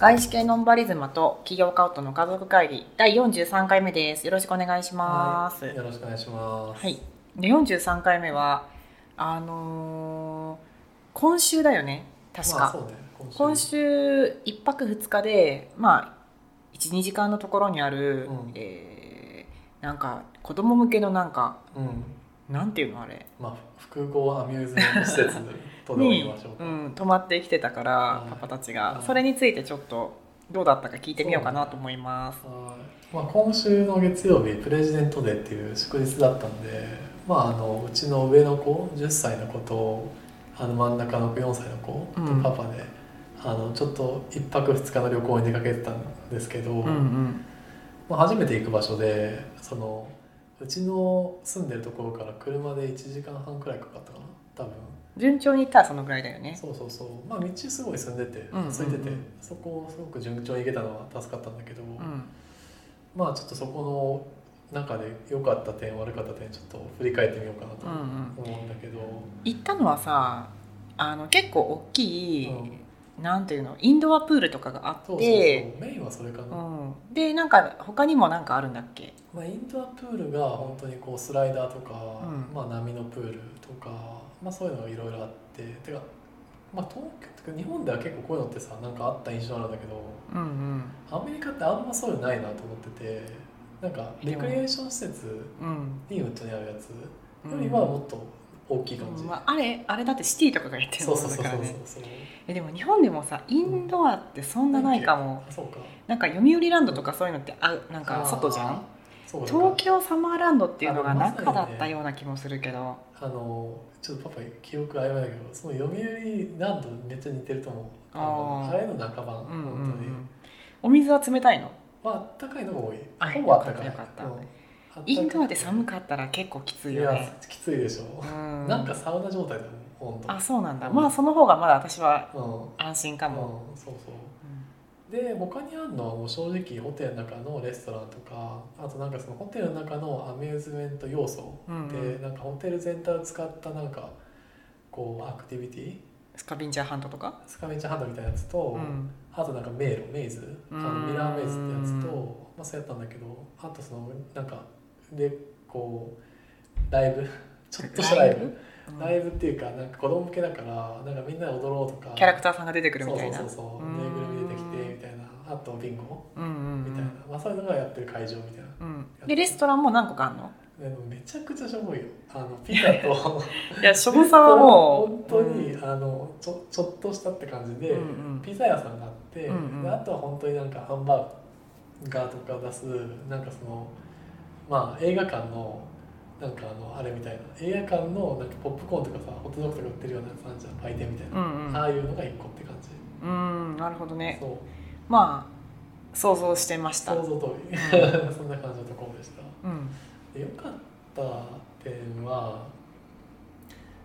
外資系ノンバリズマと企業カウトの家族会議第43回目です。よろしくお願いします。はいよろしくお願いします。はい。で43回目はあのー今週だよね。確か。まあ。今週1泊2日でまあ12時間のところにある、うんえーなんか子供向けのなんかうん。なんていうのあれまあ複合アミューズメント施設にましょう、ん、泊まってきてたからはい。パパたちはい。がそれについてちょっとどうだったか聞いてみようかなと思います。はい。まあ今週の月曜日プレジデントデーっていう祝日だったんで、まああのうちの上の子10歳の子とあの真ん中の子4歳の子とうん。パパで、あのちょっと1泊2日の旅行に出かけてたんですけど、うんうん。まあ、初めて行く場所でそのうちの住んでるところから車で1時間半くらいかかったかな多分。順調にいったらそのぐらいだよね。そうそうそう。まあ道すごい住んでてうんうんうん。空いてて、そこをすごく順調に行けたのは助かったんだけど、うん。まあちょっとそこの中で良かった点悪かった点ちょっと振り返ってみようかなとうんうん、思うんだけど、行ったのはさあの結構大きい、うんなんていうの？インドアプールとかがあって。メインはそれかな、うん、でなんか他にもなんかあるんだっけ？まあ、インドアプールが本当にこうスライダーとか、うん。まあ、波のプールとか、まあ、そういうのがいろいろあって。てか、まあ、東京日本では結構こういうのってさなんかあった印象あるんだけどうんうん。アメリカってあんまそういうのないなと思っててなんかレクリエーション施設うん。にうちにあるやつうんよりはもっと大きい感じ、まあ、あれあれだってシティとかがやってるものだからね。えでも日本でもさインドアってそんなないかも、あそうか。なんか読売ランドとかそういうのってあなんか外じゃん？そうか東京サマーランドっていうのが中だったような気もするけど、あのちょっとパパ記憶曖昧だけどその読売ランドめっちゃ似てると思う。あのあれの中版、うんうんう本当に。ん、お水は冷たいの？まああったかいのが多い。あほぼあったかいよかった。うんインドアで寒かかったら結構きついいやよねきついでしょ、うん。なんかサウナ状態だもん本当？あそうなんだ、うん。まあその方がまだ私はうん。安心かも、うん、そうそう。で他にあるのはもう正直ホテルの中のレストランとかあとなんかそのホテルの中のアミューズメント要素うんで、うん。なんかホテル全体を使ったなんかこうアクティビティ？スカビンジャーハントとか、スカベンチャーハンドみたいなやつと、うん。あとなんか迷路メイズ？あのうん。ミラーメイズってやつと、まあ、そうやったんだけどあとそのなんかでこうライブ？ちょっとしたライブ？うん。ライブっていうかなんか子供向けだからなんかみんなで踊ろうとか。キャラクターさんが出てくるみたいな。そうそうそうぬいぐるみ出てきてみたいな。あとビンゴ？うんうんみたいな、まあ、そういうのがやってる会場みたいな。うん。うんでレストランも何個かあるの？でもめちゃくちゃしょぼいよ。あのピザと。いやしょぼさはもう本当に、あのちょちょっとしたって感じで、うんうん。ピザ屋さんがあって、うんうん。であとは本当になんかハンバーガーとか出すなんかそのまあ映画館のなんかあのあれみたいな映画館のなんかポップコーンとかさホットドッグとか売ってるようなやつあるじゃん売店みたいな、うんうん。ああいうのが1個って感じ、うんなるほどね。そう。まあ想像してました。想像通り、う そんな感じのところでした。うん。で良かった点は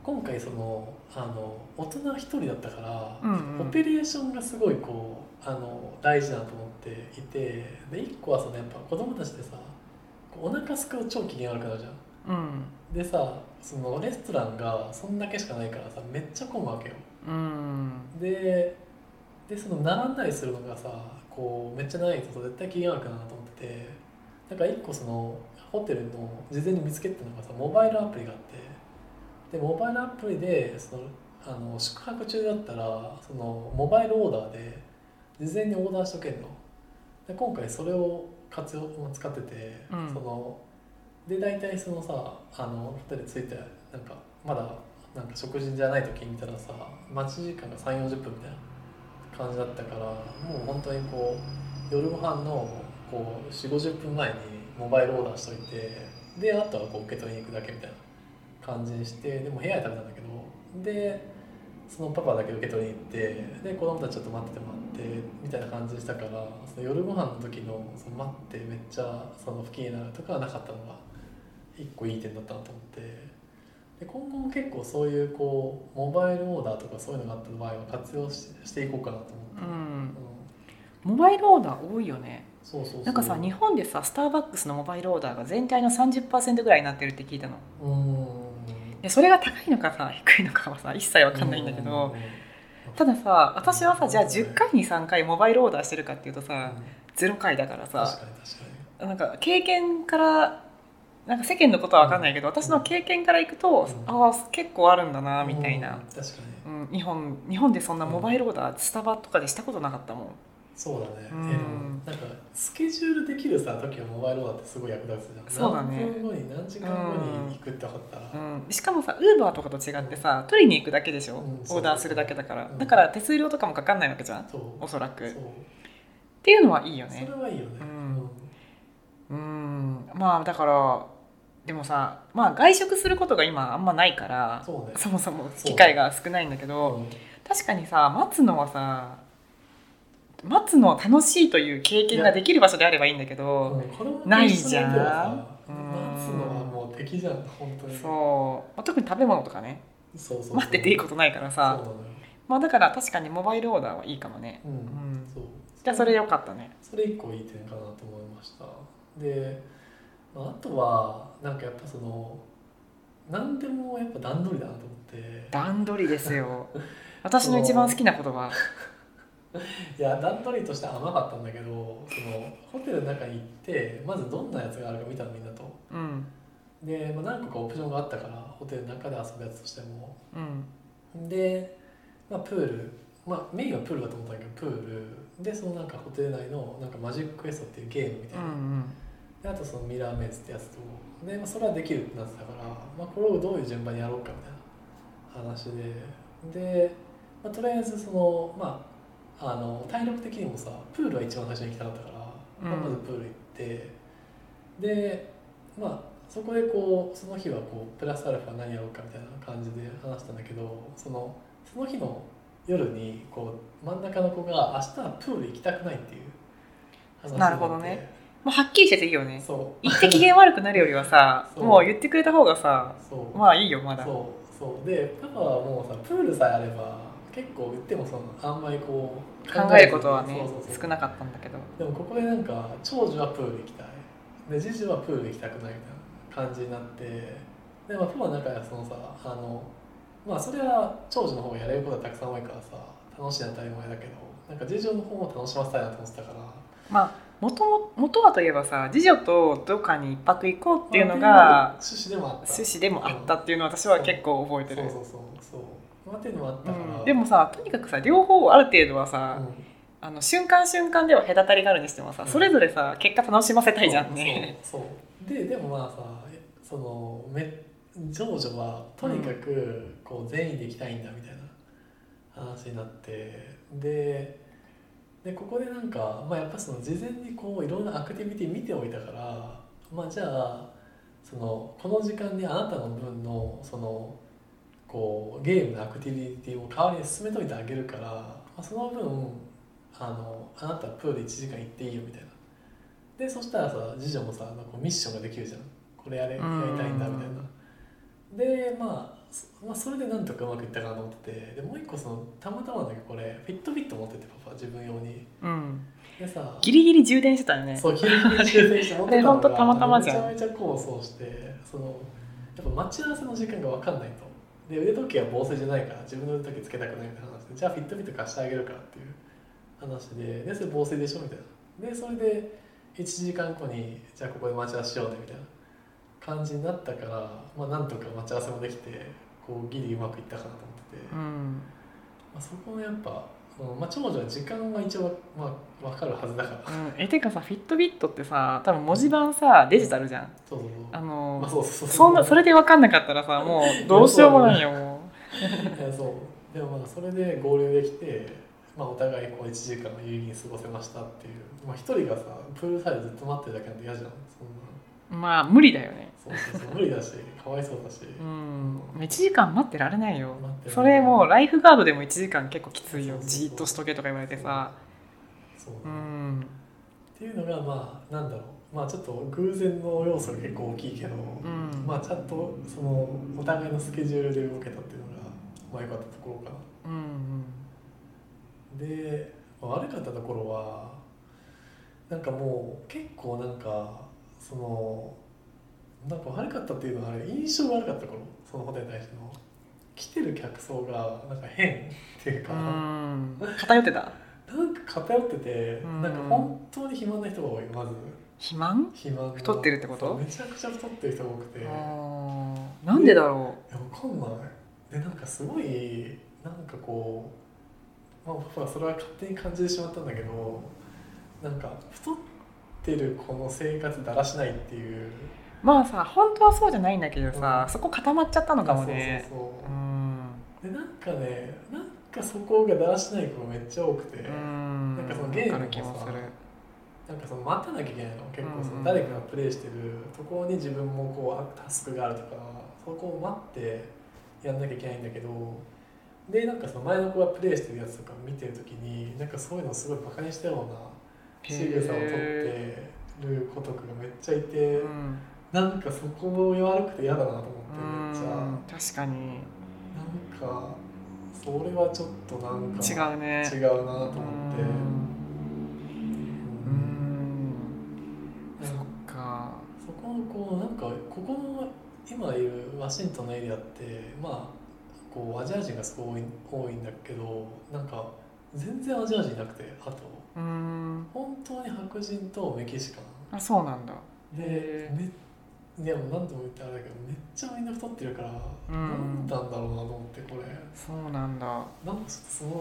今回そのあの大人一人だったから、うんうん。オペレーションがすごいこうあの大事だなと思っていてで一個はそのやっぱ子供たちってさお腹すくと超機嫌悪くなるじゃん。うん。でさそのレストランがそんだけしかないからさめっちゃ混むわけよ。うん。ででその並んだりするのがさこうめっちゃ長いと絶対機嫌悪くなるなと思っててだから一個そのホテルの事前に見つけてたのがさモバイルアプリがあってでモバイルアプリでそのあの宿泊中だったらそのモバイルオーダーで事前にオーダーしとけんの。で今回それを活用使ってて、うん。そので大体そのさあのホテル着いてなんかまだなんか食事じゃない時見たらさ待ち時間が3 4 0分みたいな感じだったからもう本当にこう夜ご飯のこう4 5 0分前にモバイルオーダーしといてであとはこう受け取りに行くだけみたいな感じにしてでも部屋で食べたんだけどでそのパパだけ受け取りに行ってで子供たちちょっと待っててもらってみたいな感じにしたからその夜ご飯の時のその待ってめっちゃその不機嫌になるとかはなかったのが一個いい点だったなと思って。で今後も結構そういうこうモバイルオーダーとかそういうのがあった場合は活用ししていこうかなと思って、うん。うん。モバイルオーダー多いよね。そうそうそう。なんかさ日本でさスターバックスのモバイルオーダーが全体の30%ぐらいになってるって聞いたの。うん。でそれが高いのかさ低いのかはさ一切わかんないんだけど、たださ私はさじゃあ10回に3回モバイルオーダーしてるかっていうとうん。さ0回だからさなんか経験からなんか世間のことは分かんないけど私の経験からいくと、うん。ああ結構あるんだなにみたいな。日本日本でそんなモバイルオーダースタバとかでしたことなかったもん。そうだね、うん。なんかスケジュールできるさ時はモバイルオーダーってすごい役立つじゃん。そうだね。何分後に何時間後に行くって分かったら、うん、しかもさウーバーとかと違ってさ取りに行くだけでしょ、うんオーダーするだけだから、うん。だから手数料とかもかかんないわけじゃん。そう。おそらく。っていうのはいいよね。それはいいよね、うん。うん。まあだからでもさまあ外食することが今あんまないからそうね。そもそも機会が少ないんだけど、うん確かにさ待つのはさ待つの楽しいという経験ができる場所であればいいんだけど、ないじゃん。待つのはもう敵じゃん本当に。そう、まあ、特に食べ物とかね。そうそう待ってていいことないからさ。まあだから確かにモバイルオーダーはいいかもね。うん、ん。そう。じゃあそれよかったね。それ一個いい点かなと思いました。で、まあ、あとはなんかやっぱその何でもやっぱ段取りだなと思って。段取りですよ。私の一番好きな言葉 いや段取りとしては甘かったんだけどそのホテルの中に行ってまずどんなやつがあるか見たのみんなと。うん。で、まあ、何個かオプションがあったからホテルの中で遊ぶやつとしても。うん。で、まあ、プール、まあ、メインはプールだと思ったんだけどプール。でそのなんかホテル内のなんかマジッククエストっていうゲームみたいな、うんうん。であとそのミラーメイズってやつと。で、まあ、それはできるってなってたから、まあ、これをどういう順番にやろうかみたいな話で。で、まあ、とりあえずそのまああの体力的にもさプールは一番最初に行きたかったから、まあ、うん。まずプール行ってでまあそこでこうその日はこうプラスアルファ何やろうかみたいな感じで話したんだけどそのその日の夜にこう真ん中の子が明日はプール行きたくないっていう話になるほどね。まあはっきりしてていいよね。そう。言って機嫌悪くなるよりはさ もう言ってくれた方がさまあいいよまだ。そう。そう。でパパはもうさプールさえあれば結構言ってもそのあんまりこう考えることはね少なかったんだけど。でもここでなんか長女はプール行きたい。で次女はプール行きたくないみたいな感じになって。で、まあ、パパの中ではそのさあのまあそれは長女の方がやれることがたくさん多いからさ楽しいのは当たり前だけどなんか次女の方も楽しませたいなと思ってたから。まあ元も元はといえばさ次女とどっかに一泊行こうっていうのまあが趣旨でもあった。趣旨でもあったっていうのを私は結構覚えてる。そうそうそう。そうまあっていうのもあったから、うん。でもさとにかくさ両方ある程度はさ、うん。あの瞬間瞬間では隔たりがあるにしてもさ、うん。それぞれさ結果楽しませたいじゃんね。そうででもまあさそのめ長女はとにかくこう全員で行きたいんだみたいな話になって。ででここでなんか、まあ、やっぱその事前にこういろんなアクティビティ見ておいたからまあじゃあそのこの時間にあなたの分のそのこうゲームのアクティビティを代わりに進めといてあげるから、まあ、その分あのあなたはプール1時間行っていいよみたいな。でそしたらさ次女もさなんかミッションができるじゃん。これやれやりたいんだみたいな。でまあそまあ、それでなんとかうまくいったかなと思っててでもう一個そのたまたまなんだけどこれフィットビット持っててパパ自分用に。うん、でさギリギリ充電してたよね。そうギリギリ充電して持ってたのあれ ほんとたまたまじゃん。めちゃめちゃ構想してそのやっぱ待ち合わせの時間が分かんないとで腕時計は防水じゃないから自分の腕時計つけたくないみたいな話でじゃあフィットビット貸してあげるからっていう話ででそれ防水でしょみたいな。でそれで1時間後にじゃあここで待ち合わせしようねみたいな感じになったからまあなんとか待ち合わせもできてこうギリうまくいったかなと思ってて、まうん、あ、そこのやっぱまあ、長女は時間は一応、まあ、分かるはずだから。うん、えてかさフィットビットってさ多分文字盤さデジタルじゃん。そうそうあそう。のまあ、そうそうそう。そんなそれで分かんなかったらさ もうどうしようもないよ。もいやそう。でもまあそれで合流できて、まあ、お互いこう1時間有意義に過ごせましたっていう。まあ、一人がさプールサイドずっと待ってるだけなんて嫌じゃんまあ無理だよね。そうそうそう無理だしかわいそうだし、うん、1時間待ってられないよ。待って。るそれもうライフガードでも1時間結構きついよ。じーっとしとけとか言われてさ。そううん。っていうのがまあなんだろう。まあちょっと偶然の要素が結構大きいけど、ん。まあちゃんとそのお互いのスケジュールで動けたっていうのがまあ良かったところかな。うんで、まあ悪かったところはなんかもう結構なんかそのなんか悪かったっていうのはあれ印象が悪かった頃そのホテルに対しての。来てる客層がなんか変っていううか、ん。偏ってた？なんか偏ってて、うん。なんか本当に肥満な人が多いまず。肥満？肥満が。太ってるってこと？めちゃくちゃ太ってる人が多くて。なんでだろわかんない。でなんかすごいなんかこうまあ僕はそれは勝手に感じてしまったんだけどなんか太ってるこの生活だらしないっていう。うまあさ本当はそうじゃないんだけどさ、うん。そこ固まっちゃったのかもね。そうそうそう。うん。でなんかねなんかそこがだらしない子がめっちゃ多くて、うん。なんかそのゲームもさなんかその待たなきゃいけないの結構その誰かがプレイしてるところに自分もこうタスクがあるとかそこを待ってやんなきゃいけないんだけどでなんかその前の子がプレイしてるやつとか見てる時になんかそういうのをすごいバカにしたような仕草を取ってる子とかがめっちゃいて、うん。なんかそこも悪くて嫌だなと思ってうん。めっちゃ。確かに。なんかそれはちょっとなんか違うね。違うなと思って。ううん。そっか。そこのこうなんかここの今いるワシントンのエリアってまあこうアジア人がすごい多いんだけどなんか全然アジア人いなくてあとうん。本当に白人とメキシカあそうなんだ。ンでへめいやもう何度も言ってあれだけどめっちゃみんな太ってるから、うん。なんなんだろうなと思ってこれ。そうなんだ。なんかちょっとその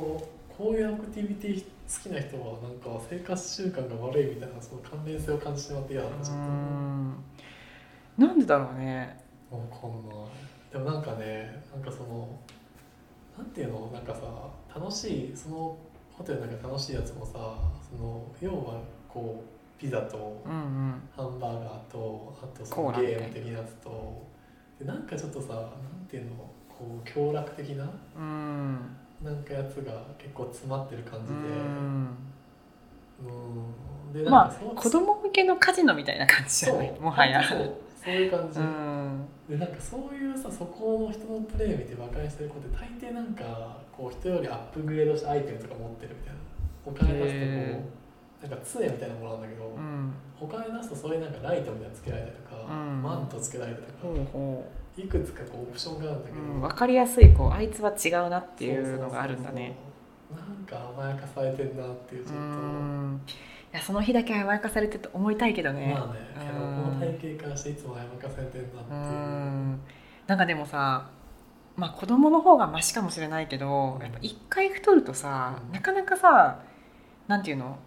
こういうアクティビティ好きな人はなんか生活習慣が悪いみたいなその関連性を感じてしまって嫌だなちょっと。うん。なんでだろうね。わかんない。でもなんかねなんかそのていうのなんかさ楽しいそのホテルなんか楽しいやつもさその要はこうピザとハンバーガーとあとそのゲーム的なやつとでなんかちょっとさなんていうのこう凶楽的なうん。なんかやつが結構詰まってる感じうでん。うん。でまあ子供向けのカジノみたいな感じじゃない？もはや。そう。そういう感じ、うんでなんかそういうさそこの人のプレー見てバカにしてる子って大抵なんかこう人よりアップグレードしたアイテムとか持ってるみたいな。お金出すとへこうなんか杖みたいなものなんだけど、うん。お金出すとそういうなんかライトみたいなのつけられたりとか、うん。マントつけられたりとか、ほうほいくつかこうオプションがあるんだけど、う、うん、分かりやすいこうあいつは違うなっていうのがあるんだね。なんか甘やかされてんなっていうちょっうと、んいやその日だけ甘やかされてると思いたいけどね。まあねけどうんこの体型からしていつも甘やかされてんなってういう、ん。なんかでもさまあ子供の方がマシかもしれないけどやっぱ一回太るとさ、うん。なかなかさなんていうの？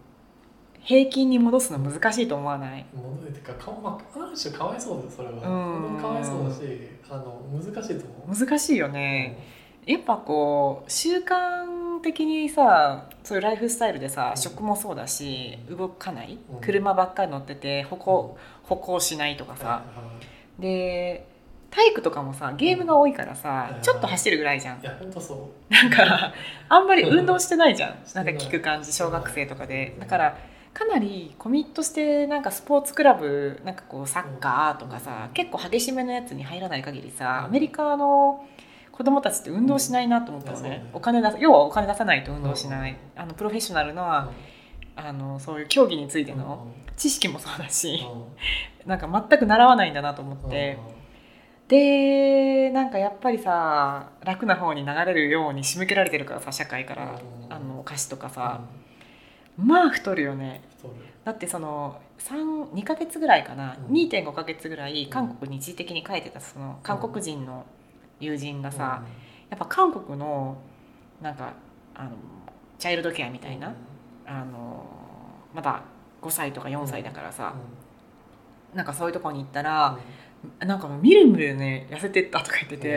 平均に戻すの難しいと思わない？戻るっていうかか、まあ、ある種かわいそうだよそれは、うん。かわいそうだしあの難しいと思う。難しいよね、やっぱこう習慣的にさそういうライフスタイルでさ、うん。食もそうだし動かない、うん。車ばっかり乗ってて歩行歩行しないとかさ、で体育とかもさゲームが多いからさ、うん。ちょっと走るぐらいじゃん。いや本当そなんかあんまり運動してないじゃん。なんか聞く感じ小学生とかで。うん。だからかなりコミットしてなんかスポーツクラブなんかこうサッカーとかさ結構激しめのやつに入らない限りさアメリカの子供たちって運動しないなと思ったのね。うん。いやそうねお金出す要はお金出さないと運動しない。あのプロフェッショナルうなあのそういう競技についての知識もそうだし なんか全く習わないんだなと思って。でなんかやっぱりさ楽な方に流れるように仕向けられてるからさ社会からうん。あの歌詞とかさ。さまあ太るよね。だってその3 2ヶ月ぐらいかな、うん。2.5ヶ月ぐらい韓国に一時的に帰ってたその韓国人の友人がさ、やっぱ韓国のなんかあのチャイルドケアみたいな、あのまだ5歳とか4歳だからさ、なんかそういうとこに行ったら、なんかもうみるみるね痩せてったとか言ってて、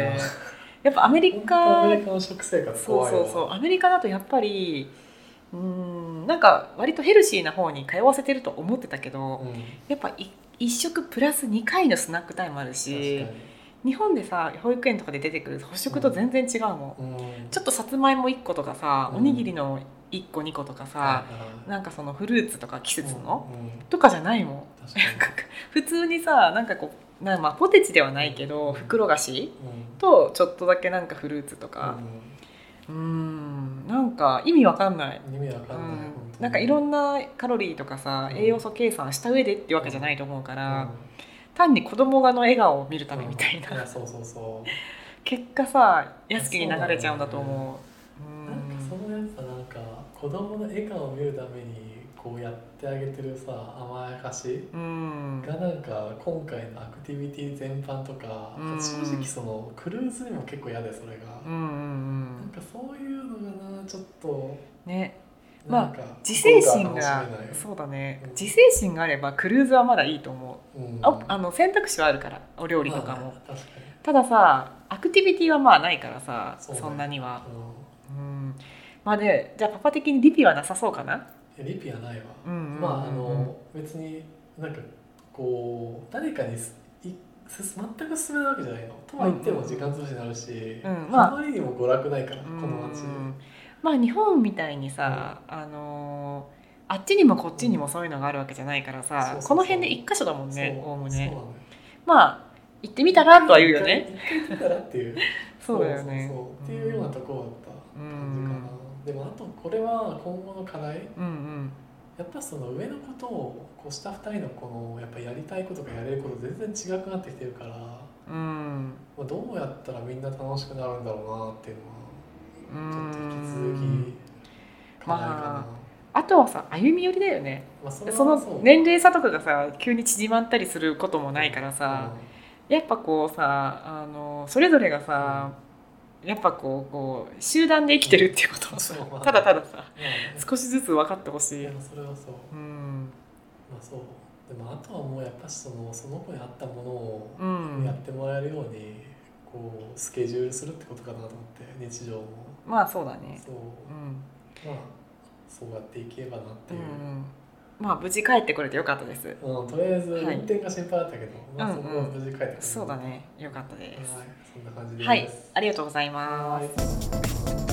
や。っぱアメリアカメリカの食生活そうそうそう。アメリカだとやっぱりうーんなんか割とヘルシーな方に通わせてると思ってたけど、うん。やっぱい1食プラス2回のスナックタイムあるし日本でさ保育園とかで出てくる補食と全然違うもん、うん。ちょっとさつまいも1個とかさ、うん。おにぎりの1個2個とかさ、はいはい。なんかそのフルーツとか季節の、うん。うんとかじゃないもん。普通にさなんかこうなまあポテチではないけど、うん。袋菓子うん。とちょっとだけなんかフルーツとか。うーん。なんか意味わかんない、うん意味わかうんない、ん、なんかいろんなカロリーとかさうん。栄養素計算した上でってわけじゃないと思うかなら、単に子供がの笑顔を見るためみたいな、いやそうそうそう。結果さ安きに流れちゃうんだと思う。なんかそのやっぱなんか子供の笑顔を見るためにこうやってあげてるさ甘やかしうん。がなんか今回のアクティビティ全般とか、うん。正直そのクルーズにも結構嫌でそれが、うんうんなんかそういうのがなちょっとうんねまあ自制心心がそうだねうん自制心があればクルーズはまだいいと思う。うんああの選択肢はあるからお料理とかも、まあたださアクティビティはまあないからさそんなには。に、うん。まあでじゃあパパ的にリピはなさそうかな？うん、リピはないわ、うんうんうんうん。まああの別になんかこう誰かにすいす全く勧めないわけじゃないの。とは言っても時間潰しになるし、うんまああまりにも娯楽ないから、うこの街。んまあ日本みたいにさ、あのあっちにもこっちにもそういうのがあるわけじゃないからさ、この辺で一箇所だもんねおおむね。まあ行ってみたらとは言うよね。行ってみたらっていう。そうだよね。そうそうそう。っていうようなところだった感じかな、でもあとこれは今後の課題。うんうん。やっぱその上のことをこう下2人のこのやっぱやりたいことがやれること全然違くなってきてるから、うん。まあ、どうやったらみんな楽しくなるんだろうなっていうのはうちょっと引きん続き課題かな、まあとはさ歩み寄りだよね。まあそそのう。年齢差とかがさ急に縮まったりすることもないからさ、やっぱこうさあのそれぞれがさ、やっぱこうこう集団で生きてるっていうことをさ、そう。ま あただたださ少しずつ分かってほしい。それはそう。うん。まあそう。でもあとはもうやっぱしそのその子に合ったものをうん。やってもらえるようにこうスケジュールするってことかなと思って日常も。まあそうだね。そう。うん。まあそうやっていけばなっていう、うんうん、まあ無事帰ってこれてよかったです。うんとりあえずはい。運転が心配だったけど、まあうんうん。そこは無事帰ってくる、そうだね、よかったです。はいそんな感じです。はい、ありがとうございます。はい